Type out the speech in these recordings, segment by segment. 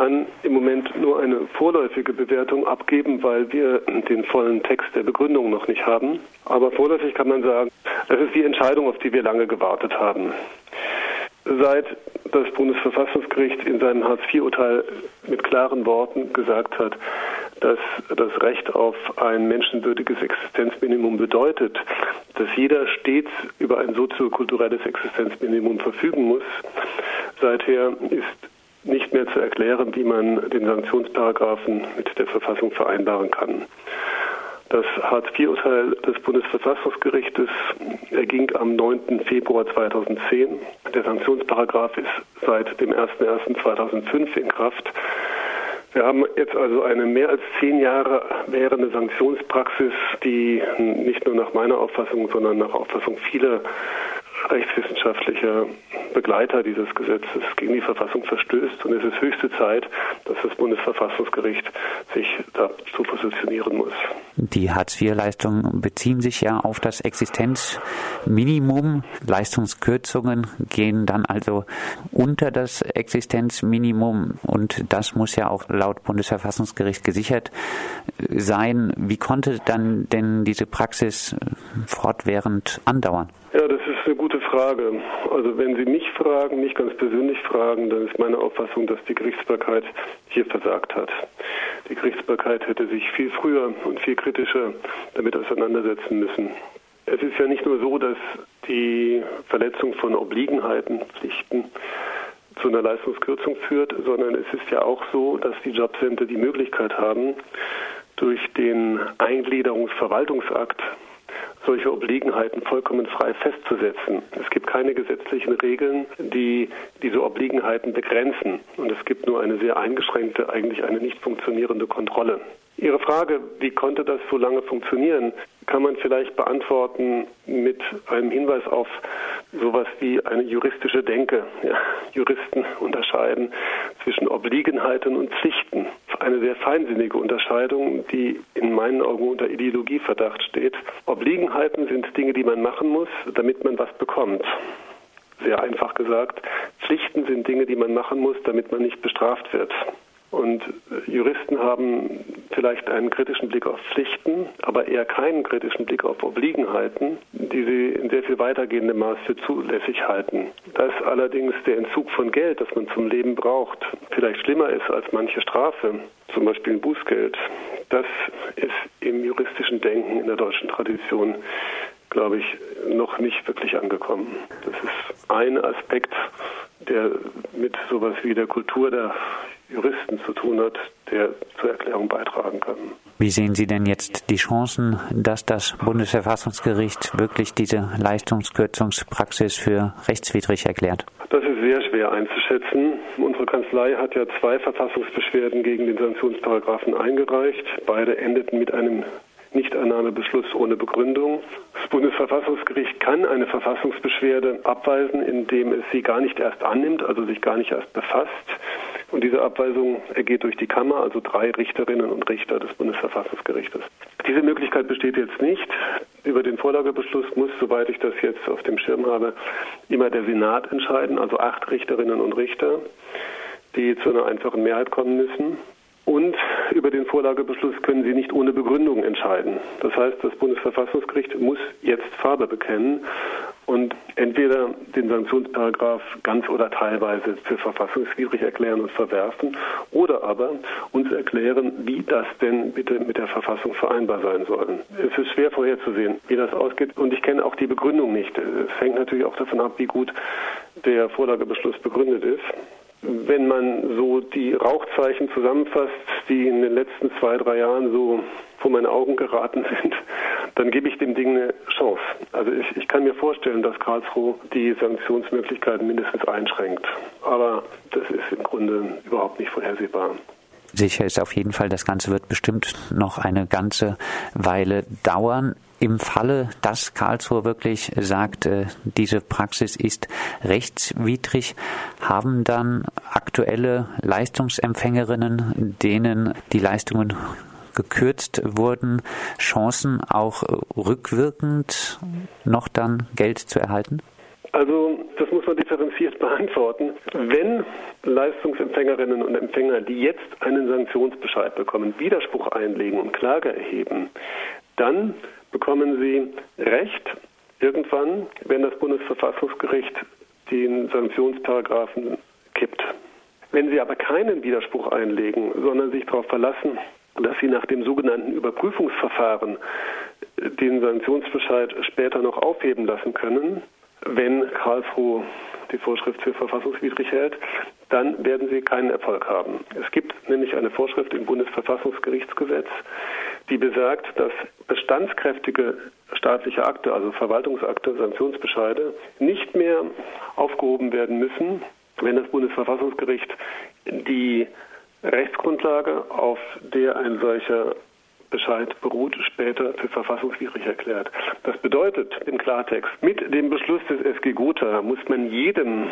kann im Moment nur eine vorläufige Bewertung abgeben, weil wir den vollen Text der Begründung noch nicht haben. Aber vorläufig kann man sagen, es ist die Entscheidung, auf die wir lange gewartet haben. Seit das Bundesverfassungsgericht in seinem Hartz-IV-Urteil mit klaren Worten gesagt hat, dass das Recht auf ein menschenwürdiges Existenzminimum bedeutet, dass jeder stets über ein soziokulturelles Existenzminimum verfügen muss. Seither ist nicht mehr zu erklären, wie man den Sanktionsparagraphen mit der Verfassung vereinbaren kann. Das Hartz-IV-Urteil des Bundesverfassungsgerichtes erging am 9. Februar 2010. Der Sanktionsparagraph ist seit dem 01.01.2005 in Kraft. Wir haben jetzt also eine mehr als zehn Jahre währende Sanktionspraxis, die nicht nur nach meiner Auffassung, sondern nach Auffassung vieler rechtswissenschaftlicher Begleiter dieses Gesetzes gegen die Verfassung verstößt. Und es ist höchste Zeit, dass das Bundesverfassungsgericht sich dazu positionieren muss. Die Hartz-IV-Leistungen beziehen sich ja auf das Existenzminimum. Leistungskürzungen gehen dann also unter das Existenzminimum und das muss ja auch laut Bundesverfassungsgericht gesichert sein. Wie konnte dann denn diese Praxis fortwährend andauern? Ja, das eine gute Frage. Also wenn Sie mich fragen, mich ganz persönlich fragen, dann ist meine Auffassung, dass die Gerichtsbarkeit hier versagt hat. Die Gerichtsbarkeit hätte sich viel früher und viel kritischer damit auseinandersetzen müssen. Es ist ja nicht nur so, dass die Verletzung von Obliegenheiten, Pflichten zu einer Leistungskürzung führt, sondern es ist ja auch so, dass die Jobcenter die Möglichkeit haben, durch den Eingliederungsverwaltungsakt solche Obliegenheiten vollkommen frei festzusetzen. Es gibt keine gesetzlichen Regeln, die diese Obliegenheiten begrenzen. Und es gibt nur eine sehr eingeschränkte, eigentlich eine nicht funktionierende Kontrolle. Ihre Frage, wie konnte das so lange funktionieren, kann man vielleicht beantworten mit einem Hinweis auf sowas wie eine juristische Denke. Ja, Juristen unterscheiden zwischen Obliegenheiten und Pflichten. Eine sehr feinsinnige Unterscheidung, die in meinen Augen unter Ideologieverdacht steht. Obliegenheiten sind Dinge, die man machen muss, damit man was bekommt. Sehr einfach gesagt. Pflichten sind Dinge, die man machen muss, damit man nicht bestraft wird. Und Juristen haben vielleicht einen kritischen Blick auf Pflichten, aber eher keinen kritischen Blick auf Obliegenheiten, die sie in sehr viel weitergehendem Maß für zulässig halten. Dass allerdings der Entzug von Geld, das man zum Leben braucht, vielleicht schlimmer ist als manche Strafe, zum Beispiel ein Bußgeld, das ist im juristischen Denken in der deutschen Tradition glaube ich, noch nicht wirklich angekommen. Das ist ein Aspekt, der mit sowas wie der Kultur der Juristen zu tun hat, der zur Erklärung beitragen kann. Wie sehen Sie denn jetzt die Chancen, dass das Bundesverfassungsgericht wirklich diese Leistungskürzungspraxis für rechtswidrig erklärt? Das ist sehr schwer einzuschätzen. Unsere Kanzlei hat ja zwei Verfassungsbeschwerden gegen den Sanktionsparagraphen eingereicht. Beide endeten mit einem Nichtannahmebeschluss ohne Begründung. Das Bundesverfassungsgericht kann eine Verfassungsbeschwerde abweisen, indem es sie gar nicht erst annimmt, also sich gar nicht erst befasst. Und diese Abweisung ergeht durch die Kammer, also drei Richterinnen und Richter des Bundesverfassungsgerichtes. Diese Möglichkeit besteht jetzt nicht. Über den Vorlagebeschluss muss, soweit ich das jetzt auf dem Schirm habe, immer der Senat entscheiden, also acht Richterinnen und Richter, die zu einer einfachen Mehrheit kommen müssen. Und über den Vorlagebeschluss können Sie nicht ohne Begründung entscheiden. Das heißt, das Bundesverfassungsgericht muss jetzt Farbe bekennen und entweder den Sanktionsparagraf ganz oder teilweise für verfassungswidrig erklären und verwerfen oder aber uns erklären, wie das denn bitte mit der Verfassung vereinbar sein soll. Es ist schwer vorherzusehen, wie das ausgeht und ich kenne auch die Begründung nicht. Es hängt natürlich auch davon ab, wie gut der Vorlagebeschluss begründet ist wenn man so die Rauchzeichen zusammenfasst, die in den letzten zwei, drei Jahren so vor meine Augen geraten sind, dann gebe ich dem Ding eine Chance. Also ich, ich kann mir vorstellen, dass Karlsruhe die Sanktionsmöglichkeiten mindestens einschränkt. Aber das ist im Grunde überhaupt nicht vorhersehbar. Sicher ist auf jeden Fall, das Ganze wird bestimmt noch eine ganze Weile dauern. Im Falle, dass Karlsruhe wirklich sagt, äh, diese Praxis ist rechtswidrig, haben dann aktuelle Leistungsempfängerinnen, denen die Leistungen gekürzt wurden, Chancen auch rückwirkend noch dann Geld zu erhalten? Also das muss man differenziert beantworten. Wenn Leistungsempfängerinnen und Empfänger, die jetzt einen Sanktionsbescheid bekommen, Widerspruch einlegen und Klage erheben, dann bekommen sie Recht irgendwann, wenn das Bundesverfassungsgericht den Sanktionsparagraphen kippt. Wenn Sie aber keinen Widerspruch einlegen, sondern sich darauf verlassen, dass Sie nach dem sogenannten Überprüfungsverfahren den Sanktionsbescheid später noch aufheben lassen können, wenn Karlsruhe die Vorschrift für verfassungswidrig hält, dann werden sie keinen Erfolg haben. Es gibt nämlich eine Vorschrift im Bundesverfassungsgerichtsgesetz, die besagt, dass bestandskräftige staatliche Akte, also Verwaltungsakte, Sanktionsbescheide, nicht mehr aufgehoben werden müssen, wenn das Bundesverfassungsgericht die Rechtsgrundlage, auf der ein solcher Bescheid beruht, später für verfassungswidrig erklärt. Das bedeutet im Klartext, mit dem Beschluss des SG Gotha muss man jedem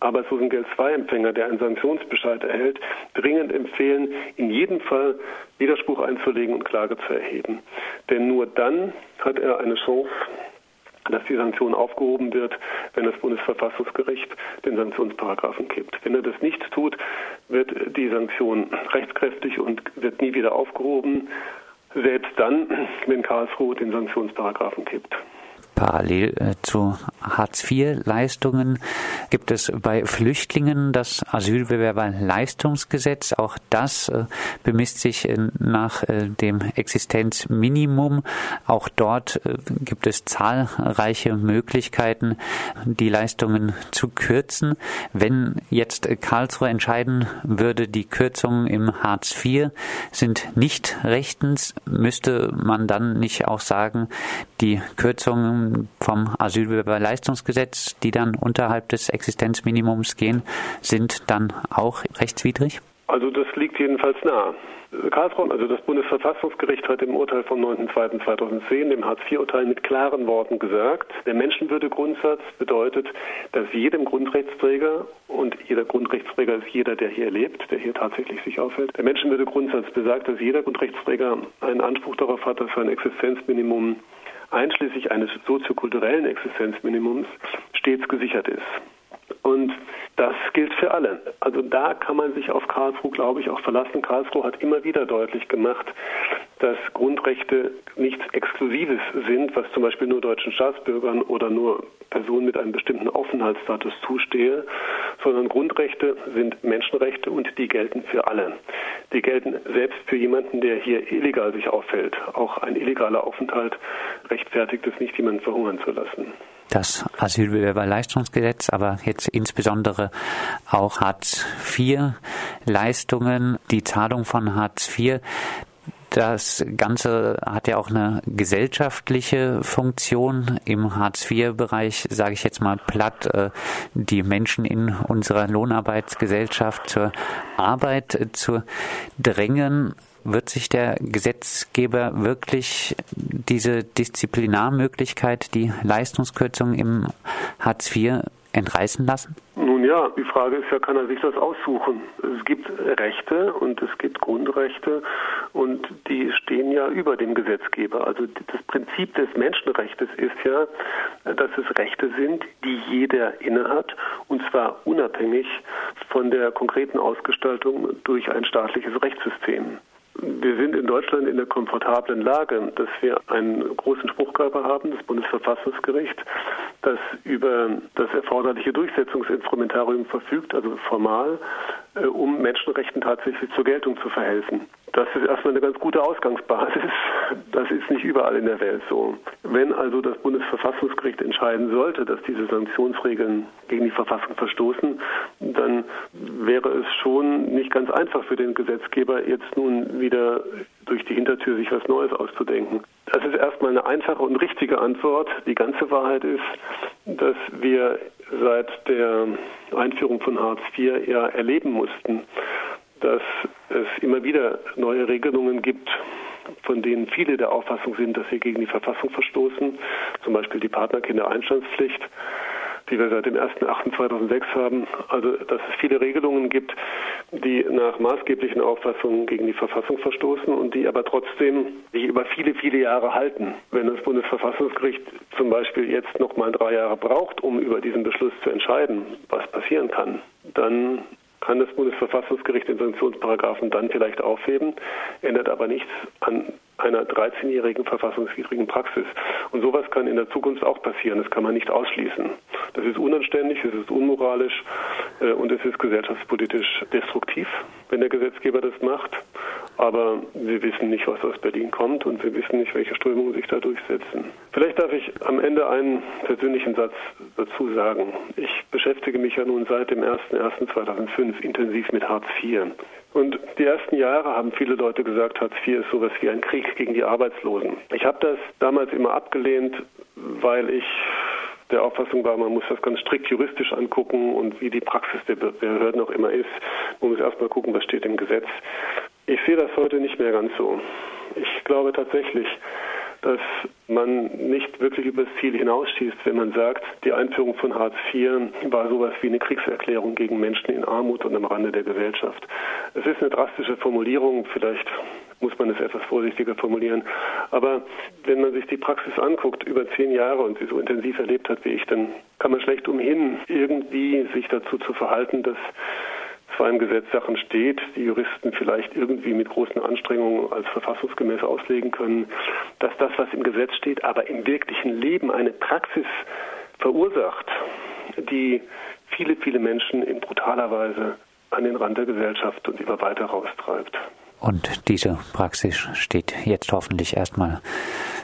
Arbeitslosengeld II-Empfänger, der einen Sanktionsbescheid erhält, dringend empfehlen, in jedem Fall Widerspruch einzulegen und Klage zu erheben. Denn nur dann hat er eine Chance, dass die Sanktion aufgehoben wird, wenn das Bundesverfassungsgericht den Sanktionsparagraphen kippt. Wenn er das nicht tut, wird die Sanktion rechtskräftig und wird nie wieder aufgehoben selbst dann, wenn Karlsruhe den Sanktionsparagraphen kippt. Parallel äh, zu Hartz-IV-Leistungen gibt es bei Flüchtlingen das Asylbewerberleistungsgesetz. Auch das äh, bemisst sich äh, nach dem Existenzminimum. Auch dort gibt es zahlreiche Möglichkeiten, die Leistungen zu kürzen. Wenn jetzt Karlsruhe entscheiden würde, die Kürzungen im Hartz IV sind nicht rechtens, müsste man dann nicht auch sagen, die Kürzungen vom Asylbewerberleistungsgesetz, die dann unterhalb des Existenzminimums gehen, sind dann auch rechtswidrig? Also das liegt jedenfalls nahe. Karlsruhe, also das Bundesverfassungsgericht hat im Urteil vom 9.2.2010, dem Hartz-IV-Urteil, mit klaren Worten gesagt, der Menschenwürdegrundsatz bedeutet, dass jedem Grundrechtsträger, und jeder Grundrechtsträger ist jeder, der hier lebt, der hier tatsächlich sich aufhält, der Menschenwürdegrundsatz besagt, dass jeder Grundrechtsträger einen Anspruch darauf hat, dass sein Existenzminimum einschließlich eines soziokulturellen Existenzminimums stets gesichert ist. Und das gilt für alle. Also da kann man sich auf Karlsruhe, glaube ich, auch verlassen. Karlsruhe hat immer wieder deutlich gemacht, dass Grundrechte nichts Exklusives sind, was zum Beispiel nur deutschen Staatsbürgern oder nur Personen mit einem bestimmten Aufenthaltsstatus zustehe, sondern Grundrechte sind Menschenrechte und die gelten für alle. Die gelten selbst für jemanden, der hier illegal sich aufhält. Auch ein illegaler Aufenthalt rechtfertigt es nicht, jemanden verhungern zu lassen das Asylbewerberleistungsgesetz, aber jetzt insbesondere auch Hartz IV Leistungen, die Zahlung von Hartz IV. Das Ganze hat ja auch eine gesellschaftliche Funktion. Im Hartz-IV-Bereich, sage ich jetzt mal platt, äh, die Menschen in unserer Lohnarbeitsgesellschaft zur Arbeit zu drängen. Wird sich der Gesetzgeber wirklich diese Disziplinarmöglichkeit, die Leistungskürzung im Hartz IV entreißen lassen? Ja, die Frage ist ja, kann er sich das aussuchen? Es gibt Rechte und es gibt Grundrechte und die stehen ja über dem Gesetzgeber. Also das Prinzip des Menschenrechts ist ja, dass es Rechte sind, die jeder innehat und zwar unabhängig von der konkreten Ausgestaltung durch ein staatliches Rechtssystem. Wir sind in Deutschland in der komfortablen Lage, dass wir einen großen Spruchkörper haben, das Bundesverfassungsgericht, das über das erforderliche Durchsetzungsinstrumentarium verfügt, also formal, äh, um Menschenrechten tatsächlich zur Geltung zu verhelfen. Das ist erstmal eine ganz gute Ausgangsbasis. Das ist nicht überall in der Welt so. Wenn also das Bundesverfassungsgericht entscheiden sollte, dass diese Sanktionsregeln gegen die Verfassung verstoßen, dann wäre es schon nicht ganz einfach für den Gesetzgeber, jetzt nun wieder durch die Hintertür sich was Neues auszudenken. Das ist erstmal eine einfache und richtige Antwort. Die ganze Wahrheit ist, dass wir seit der Einführung von Hartz IV ja erleben mussten, dass es immer wieder neue Regelungen gibt, von denen viele der Auffassung sind, dass sie gegen die Verfassung verstoßen, zum Beispiel die Partnerkindereinstandspflicht. die wir seit dem 1.8.2006 haben. Also, dass es viele Regelungen gibt, die nach maßgeblichen Auffassungen gegen die Verfassung verstoßen und die aber trotzdem sich über viele, viele Jahre halten. Wenn das Bundesverfassungsgericht zum Beispiel jetzt noch mal drei Jahre braucht, um über diesen Beschluss zu entscheiden, was passieren kann, dann kann das Bundesverfassungsgericht den Sanktionsparagraphen dann vielleicht aufheben, ändert aber nichts an einer 13-jährigen verfassungswidrigen Praxis. Und sowas kann in der Zukunft auch passieren. Das kann man nicht ausschließen. Das ist unanständig, es ist unmoralisch äh, und es ist gesellschaftspolitisch destruktiv, wenn der Gesetzgeber das macht. Aber wir wissen nicht, was aus Berlin kommt und wir wissen nicht, welche Strömungen sich da durchsetzen. Vielleicht darf ich am Ende einen persönlichen Satz dazu sagen. Ich beschäftige mich ja nun seit dem 01.01.2005 intensiv mit Hartz IV. Und die ersten Jahre haben viele Leute gesagt, Hartz IV ist sowas wie ein Krieg gegen die Arbeitslosen. Ich habe das damals immer abgelehnt, weil ich der Auffassung war, man muss das ganz strikt juristisch angucken und wie die Praxis der Behörden auch immer ist. Man muss erstmal gucken, was steht im Gesetz. Ich sehe das heute nicht mehr ganz so. Ich glaube tatsächlich, dass man nicht wirklich übers Ziel hinausschießt, wenn man sagt, die Einführung von Hartz IV war sowas wie eine Kriegserklärung gegen Menschen in Armut und am Rande der Gesellschaft. Es ist eine drastische Formulierung, vielleicht muss man es etwas vorsichtiger formulieren. Aber wenn man sich die Praxis anguckt über zehn Jahre und sie so intensiv erlebt hat wie ich, dann kann man schlecht umhin, irgendwie sich dazu zu verhalten, dass zwar im Gesetz Sachen steht, die Juristen vielleicht irgendwie mit großen Anstrengungen als verfassungsgemäß auslegen können, dass das, was im Gesetz steht, aber im wirklichen Leben eine Praxis verursacht, die viele, viele Menschen in brutaler Weise an den Rand der Gesellschaft und immer weiter raustreibt. Und diese Praxis steht jetzt hoffentlich erstmal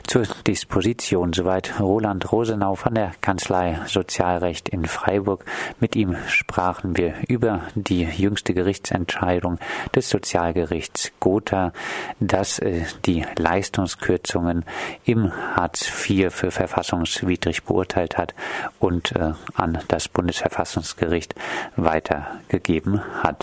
zur Disposition. Soweit Roland Rosenau von der Kanzlei Sozialrecht in Freiburg. Mit ihm sprachen wir über die jüngste Gerichtsentscheidung des Sozialgerichts Gotha, dass äh, die Leistungskürzungen im Hartz IV für verfassungswidrig beurteilt hat und äh, an das Bundesverfassungsgericht weitergegeben hat.